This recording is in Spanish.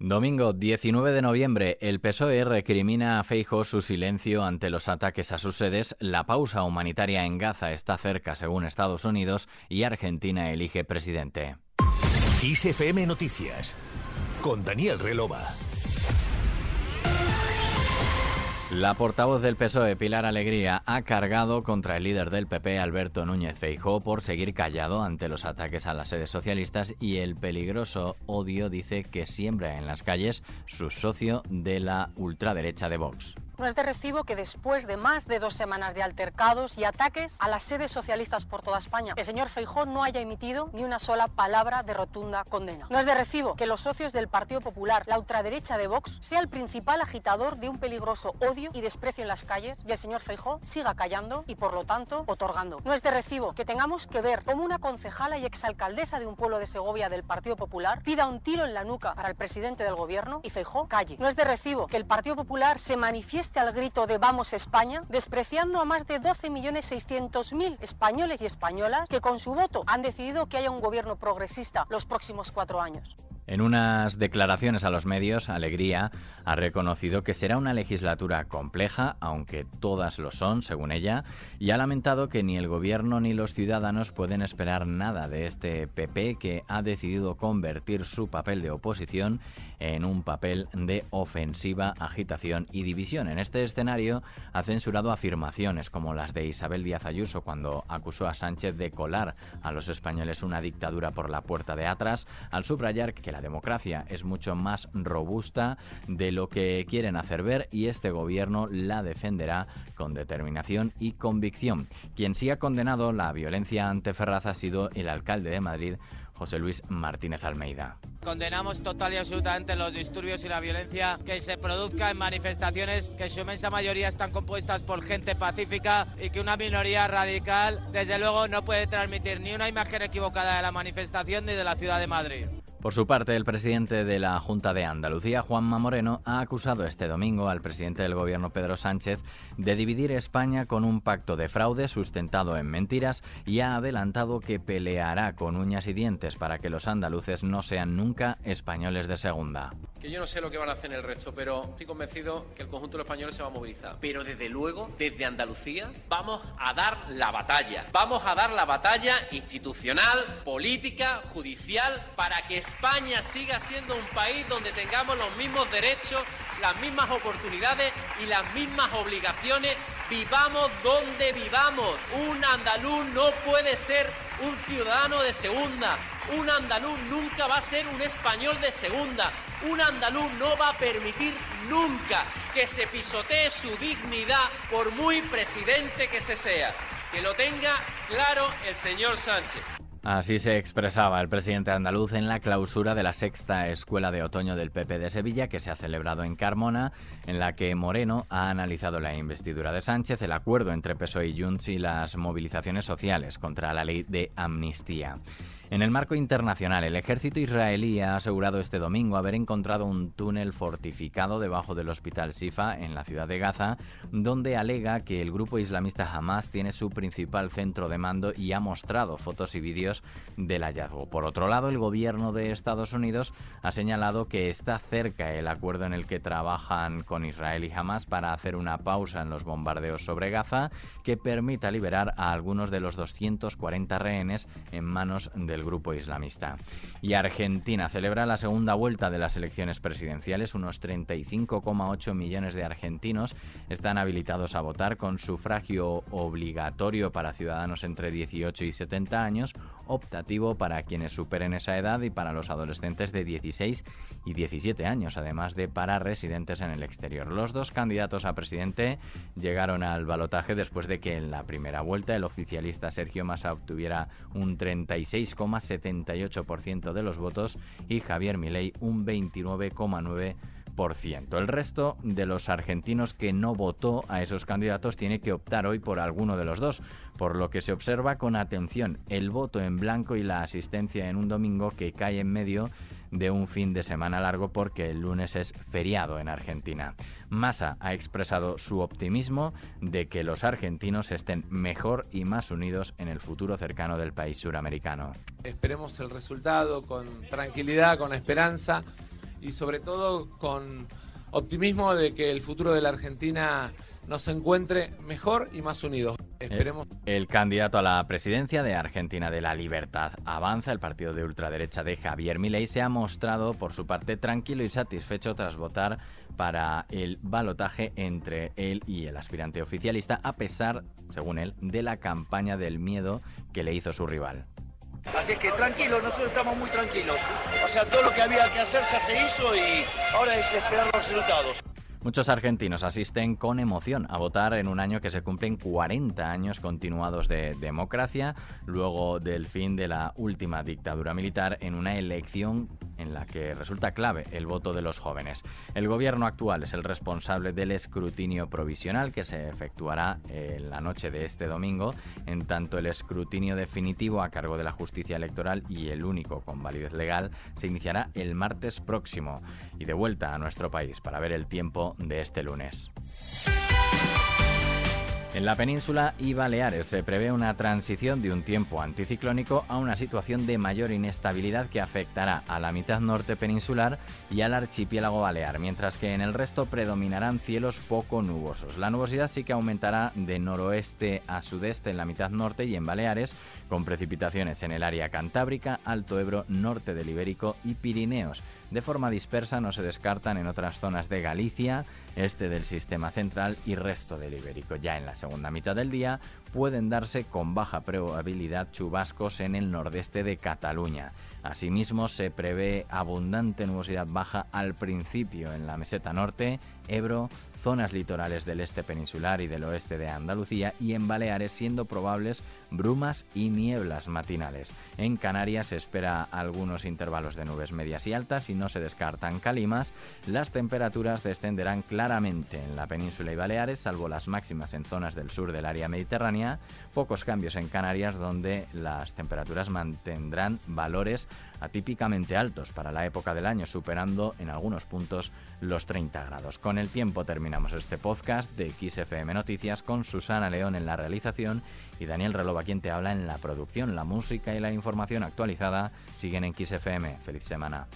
Domingo 19 de noviembre, el PSOE recrimina a Feijo su silencio ante los ataques a sus sedes. La pausa humanitaria en Gaza está cerca, según Estados Unidos, y Argentina elige presidente. ISFM Noticias con Daniel Relova. La portavoz del PSOE, Pilar Alegría, ha cargado contra el líder del PP, Alberto Núñez Feijó, por seguir callado ante los ataques a las sedes socialistas y el peligroso odio, dice, que siembra en las calles su socio de la ultraderecha de Vox. No es de recibo que después de más de dos semanas de altercados y ataques a las sedes socialistas por toda España, el señor Feijó no haya emitido ni una sola palabra de rotunda condena. No es de recibo que los socios del Partido Popular, la ultraderecha de Vox, sea el principal agitador de un peligroso odio y desprecio en las calles y el señor Feijó siga callando y por lo tanto otorgando. No es de recibo que tengamos que ver cómo una concejala y exalcaldesa de un pueblo de Segovia del Partido Popular pida un tiro en la nuca para el presidente del gobierno y Feijó calle. No es de recibo que el Partido Popular se manifieste al grito de Vamos España, despreciando a más de 12.600.000 españoles y españolas que con su voto han decidido que haya un gobierno progresista los próximos cuatro años. En unas declaraciones a los medios, Alegría ha reconocido que será una legislatura compleja, aunque todas lo son, según ella, y ha lamentado que ni el gobierno ni los ciudadanos pueden esperar nada de este PP que ha decidido convertir su papel de oposición en un papel de ofensiva, agitación y división. En este escenario ha censurado afirmaciones como las de Isabel Díaz Ayuso cuando acusó a Sánchez de colar a los españoles una dictadura por la puerta de atrás, al subrayar que la la democracia es mucho más robusta de lo que quieren hacer ver y este gobierno la defenderá con determinación y convicción. Quien sí ha condenado la violencia ante Ferraz ha sido el alcalde de Madrid, José Luis Martínez Almeida. Condenamos total y absolutamente los disturbios y la violencia que se produzca en manifestaciones que en su inmensa mayoría están compuestas por gente pacífica y que una minoría radical desde luego no puede transmitir ni una imagen equivocada de la manifestación ni de la ciudad de Madrid. Por su parte, el presidente de la Junta de Andalucía, Juanma Moreno, ha acusado este domingo al presidente del gobierno, Pedro Sánchez, de dividir España con un pacto de fraude sustentado en mentiras y ha adelantado que peleará con uñas y dientes para que los andaluces no sean nunca españoles de segunda. Que yo no sé lo que van a hacer en el resto, pero estoy convencido que el conjunto de los españoles se va a movilizar. Pero desde luego, desde Andalucía, vamos a dar la batalla. Vamos a dar la batalla institucional, política, judicial, para que España siga siendo un país donde tengamos los mismos derechos, las mismas oportunidades y las mismas obligaciones, vivamos donde vivamos. Un andaluz no puede ser un ciudadano de segunda. Un andaluz nunca va a ser un español de segunda. Un andaluz no va a permitir nunca que se pisotee su dignidad por muy presidente que se sea. Que lo tenga claro el señor Sánchez. Así se expresaba el presidente andaluz en la clausura de la sexta Escuela de Otoño del PP de Sevilla, que se ha celebrado en Carmona, en la que Moreno ha analizado la investidura de Sánchez, el acuerdo entre PSOE y Junts y las movilizaciones sociales contra la ley de amnistía. En el marco internacional, el ejército israelí ha asegurado este domingo haber encontrado un túnel fortificado debajo del hospital Sifa en la ciudad de Gaza, donde alega que el grupo islamista Hamas tiene su principal centro de mando y ha mostrado fotos y vídeos del hallazgo. Por otro lado, el gobierno de Estados Unidos ha señalado que está cerca el acuerdo en el que trabajan con Israel y Hamas para hacer una pausa en los bombardeos sobre Gaza que permita liberar a algunos de los 240 rehenes en manos de el grupo islamista. Y Argentina celebra la segunda vuelta de las elecciones presidenciales. Unos 35,8 millones de argentinos están habilitados a votar con sufragio obligatorio para ciudadanos entre 18 y 70 años, optativo para quienes superen esa edad y para los adolescentes de 16 y 17 años, además de para residentes en el exterior. Los dos candidatos a presidente llegaron al balotaje después de que en la primera vuelta el oficialista Sergio Massa obtuviera un 36,78% de los votos y Javier Milei un 29,9%. El resto de los argentinos que no votó a esos candidatos tiene que optar hoy por alguno de los dos, por lo que se observa con atención el voto en blanco y la asistencia en un domingo que cae en medio de un fin de semana largo porque el lunes es feriado en Argentina. Massa ha expresado su optimismo de que los argentinos estén mejor y más unidos en el futuro cercano del país suramericano. Esperemos el resultado con tranquilidad, con esperanza y sobre todo con optimismo de que el futuro de la Argentina nos encuentre mejor y más unidos. Esperemos. El, candidato a la presidencia de Argentina de la Libertad Avanza, el partido de ultraderecha de Javier Milei, se ha mostrado por su parte tranquilo y satisfecho tras votar para el balotaje entre él y el aspirante oficialista, a pesar, según él, de la campaña del miedo que le hizo su rival. Así es que tranquilo, nosotros estamos muy tranquilos. O sea, todo lo que había que hacer ya se hizo y ahora es esperar los resultados. Muchos argentinos asisten con emoción a votar en un año que se cumplen 40 años continuados de democracia, luego del fin de la última dictadura militar, en una elección en la que resulta clave el voto de los jóvenes. El gobierno actual es el responsable del escrutinio provisional que se efectuará en la noche de este domingo, en tanto el escrutinio definitivo a cargo de la justicia electoral y el único con validez legal se iniciará el martes próximo. Y de vuelta a nuestro país para ver el tiempo de este lunes. En la península y Baleares se prevé una transición de un tiempo anticiclónico a una situación de mayor inestabilidad que afectará a la mitad norte peninsular y al archipiélago balear, mientras que en el resto predominarán cielos poco nubosos. La nubosidad sí que aumentará de noroeste a sudeste en la mitad norte y en Baleares, con precipitaciones en el área cantábrica, Alto Ebro, norte del Ibérico y Pirineos. De forma dispersa no se descartan en otras zonas de Galicia, este del sistema central y resto del Ibérico. Ya en la segunda mitad del día pueden darse con baja probabilidad chubascos en el nordeste de Cataluña. Asimismo, se prevé abundante nubosidad baja al principio en la meseta norte, Ebro, zonas litorales del este peninsular y del oeste de Andalucía y en Baleares siendo probables brumas y nieblas matinales. En Canarias se espera algunos intervalos de nubes medias y altas y no se descartan calimas. Las temperaturas descenderán claramente en la península y Baleares, salvo las máximas en zonas del sur del área mediterránea. Pocos cambios en Canarias donde las temperaturas mantendrán valores atípicamente altos para la época del año, superando en algunos puntos los 30 grados. Con el tiempo terminamos este podcast de XFM Noticias con Susana León en la realización y Daniel Relova quien te habla en la producción. La música y la información actualizada siguen en XFM. Feliz semana.